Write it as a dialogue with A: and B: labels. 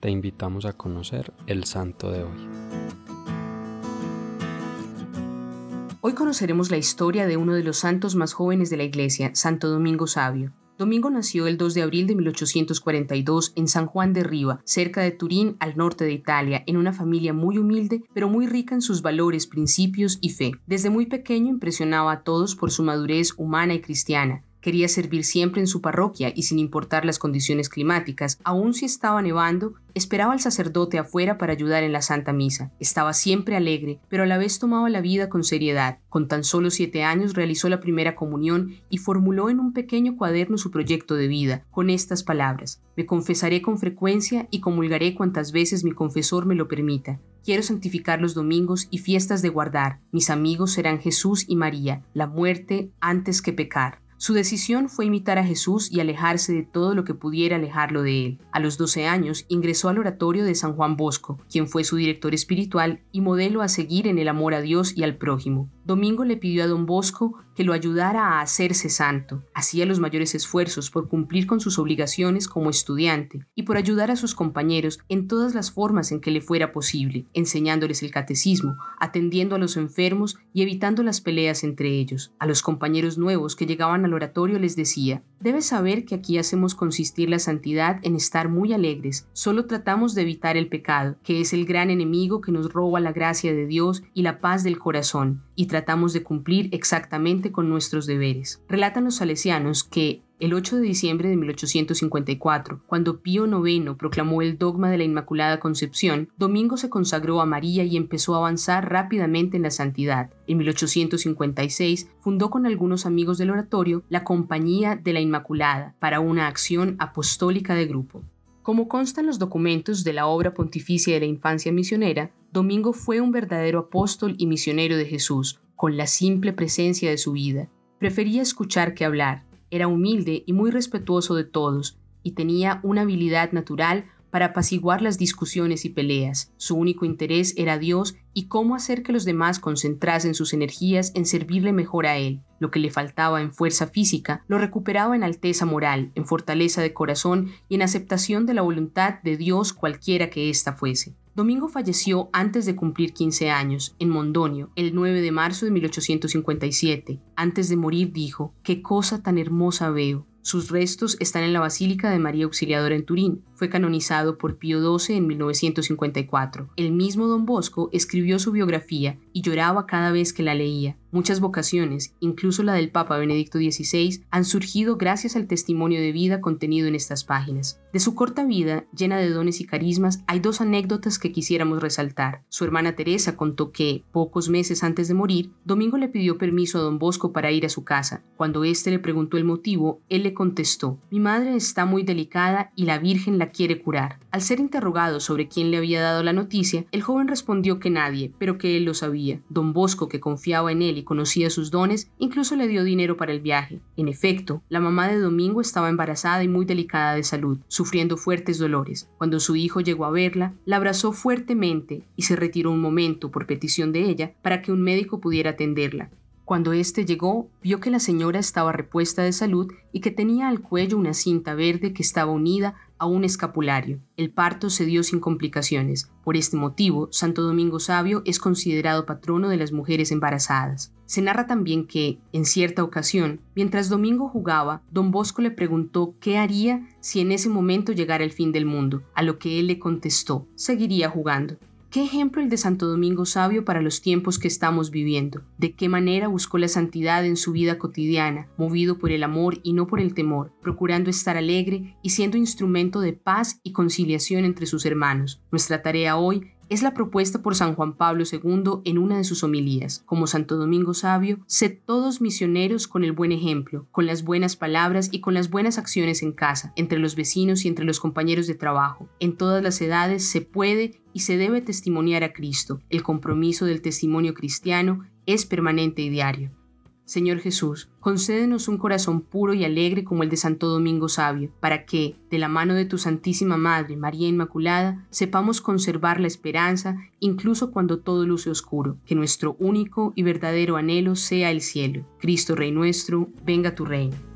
A: te invitamos a conocer el santo de hoy.
B: Hoy conoceremos la historia de uno de los santos más jóvenes de la Iglesia, Santo Domingo Sabio. Domingo nació el 2 de abril de 1842 en San Juan de Riva, cerca de Turín, al norte de Italia, en una familia muy humilde, pero muy rica en sus valores, principios y fe. Desde muy pequeño impresionaba a todos por su madurez humana y cristiana. Quería servir siempre en su parroquia y sin importar las condiciones climáticas, aun si estaba nevando, esperaba al sacerdote afuera para ayudar en la Santa Misa. Estaba siempre alegre, pero a la vez tomaba la vida con seriedad. Con tan solo siete años realizó la primera comunión y formuló en un pequeño cuaderno su proyecto de vida, con estas palabras. Me confesaré con frecuencia y comulgaré cuantas veces mi confesor me lo permita. Quiero santificar los domingos y fiestas de guardar. Mis amigos serán Jesús y María, la muerte antes que pecar. Su decisión fue imitar a Jesús y alejarse de todo lo que pudiera alejarlo de él. A los 12 años ingresó al oratorio de San Juan Bosco, quien fue su director espiritual y modelo a seguir en el amor a Dios y al prójimo. Domingo le pidió a don Bosco que lo ayudara a hacerse santo. Hacía los mayores esfuerzos por cumplir con sus obligaciones como estudiante y por ayudar a sus compañeros en todas las formas en que le fuera posible, enseñándoles el catecismo, atendiendo a los enfermos y evitando las peleas entre ellos. A los compañeros nuevos que llegaban al oratorio les decía, debes saber que aquí hacemos consistir la santidad en estar muy alegres, solo tratamos de evitar el pecado, que es el gran enemigo que nos roba la gracia de Dios y la paz del corazón, y tratamos de cumplir exactamente con nuestros deberes. Relatan los salesianos que el 8 de diciembre de 1854, cuando Pío IX proclamó el dogma de la Inmaculada Concepción, Domingo se consagró a María y empezó a avanzar rápidamente en la santidad. En 1856 fundó con algunos amigos del oratorio la Compañía de la Inmaculada para una acción apostólica de grupo. Como constan los documentos de la obra pontificia de la infancia misionera, Domingo fue un verdadero apóstol y misionero de Jesús, con la simple presencia de su vida. Prefería escuchar que hablar, era humilde y muy respetuoso de todos, y tenía una habilidad natural para apaciguar las discusiones y peleas. Su único interés era Dios y cómo hacer que los demás concentrasen sus energías en servirle mejor a Él. Lo que le faltaba en fuerza física lo recuperaba en alteza moral, en fortaleza de corazón y en aceptación de la voluntad de Dios cualquiera que ésta fuese. Domingo falleció antes de cumplir 15 años, en Mondonio, el 9 de marzo de 1857. Antes de morir dijo, qué cosa tan hermosa veo. Sus restos están en la Basílica de María Auxiliadora en Turín. Fue canonizado por Pío XII en 1954. El mismo Don Bosco escribió su biografía y lloraba cada vez que la leía. Muchas vocaciones, incluso la del Papa Benedicto XVI, han surgido gracias al testimonio de vida contenido en estas páginas. De su corta vida, llena de dones y carismas, hay dos anécdotas que quisiéramos resaltar. Su hermana Teresa contó que, pocos meses antes de morir, Domingo le pidió permiso a don Bosco para ir a su casa. Cuando éste le preguntó el motivo, él le contestó, Mi madre está muy delicada y la Virgen la quiere curar. Al ser interrogado sobre quién le había dado la noticia, el joven respondió que nadie, pero que él lo sabía. Don Bosco, que confiaba en él conocía sus dones, incluso le dio dinero para el viaje. En efecto, la mamá de Domingo estaba embarazada y muy delicada de salud, sufriendo fuertes dolores. Cuando su hijo llegó a verla, la abrazó fuertemente y se retiró un momento por petición de ella para que un médico pudiera atenderla. Cuando éste llegó, vio que la señora estaba repuesta de salud y que tenía al cuello una cinta verde que estaba unida a un escapulario. El parto se dio sin complicaciones. Por este motivo, Santo Domingo Sabio es considerado patrono de las mujeres embarazadas. Se narra también que, en cierta ocasión, mientras Domingo jugaba, don Bosco le preguntó qué haría si en ese momento llegara el fin del mundo, a lo que él le contestó, seguiría jugando. Qué ejemplo el de Santo Domingo Sabio para los tiempos que estamos viviendo. De qué manera buscó la santidad en su vida cotidiana, movido por el amor y no por el temor, procurando estar alegre y siendo instrumento de paz y conciliación entre sus hermanos. Nuestra tarea hoy es la propuesta por San Juan Pablo II en una de sus homilías. Como Santo Domingo Sabio, sed todos misioneros con el buen ejemplo, con las buenas palabras y con las buenas acciones en casa, entre los vecinos y entre los compañeros de trabajo. En todas las edades se puede y se debe testimoniar a Cristo. El compromiso del testimonio cristiano es permanente y diario. Señor Jesús, concédenos un corazón puro y alegre como el de Santo Domingo Sabio, para que, de la mano de tu Santísima Madre, María Inmaculada, sepamos conservar la esperanza incluso cuando todo luce oscuro, que nuestro único y verdadero anhelo sea el cielo. Cristo Rey nuestro, venga tu reino.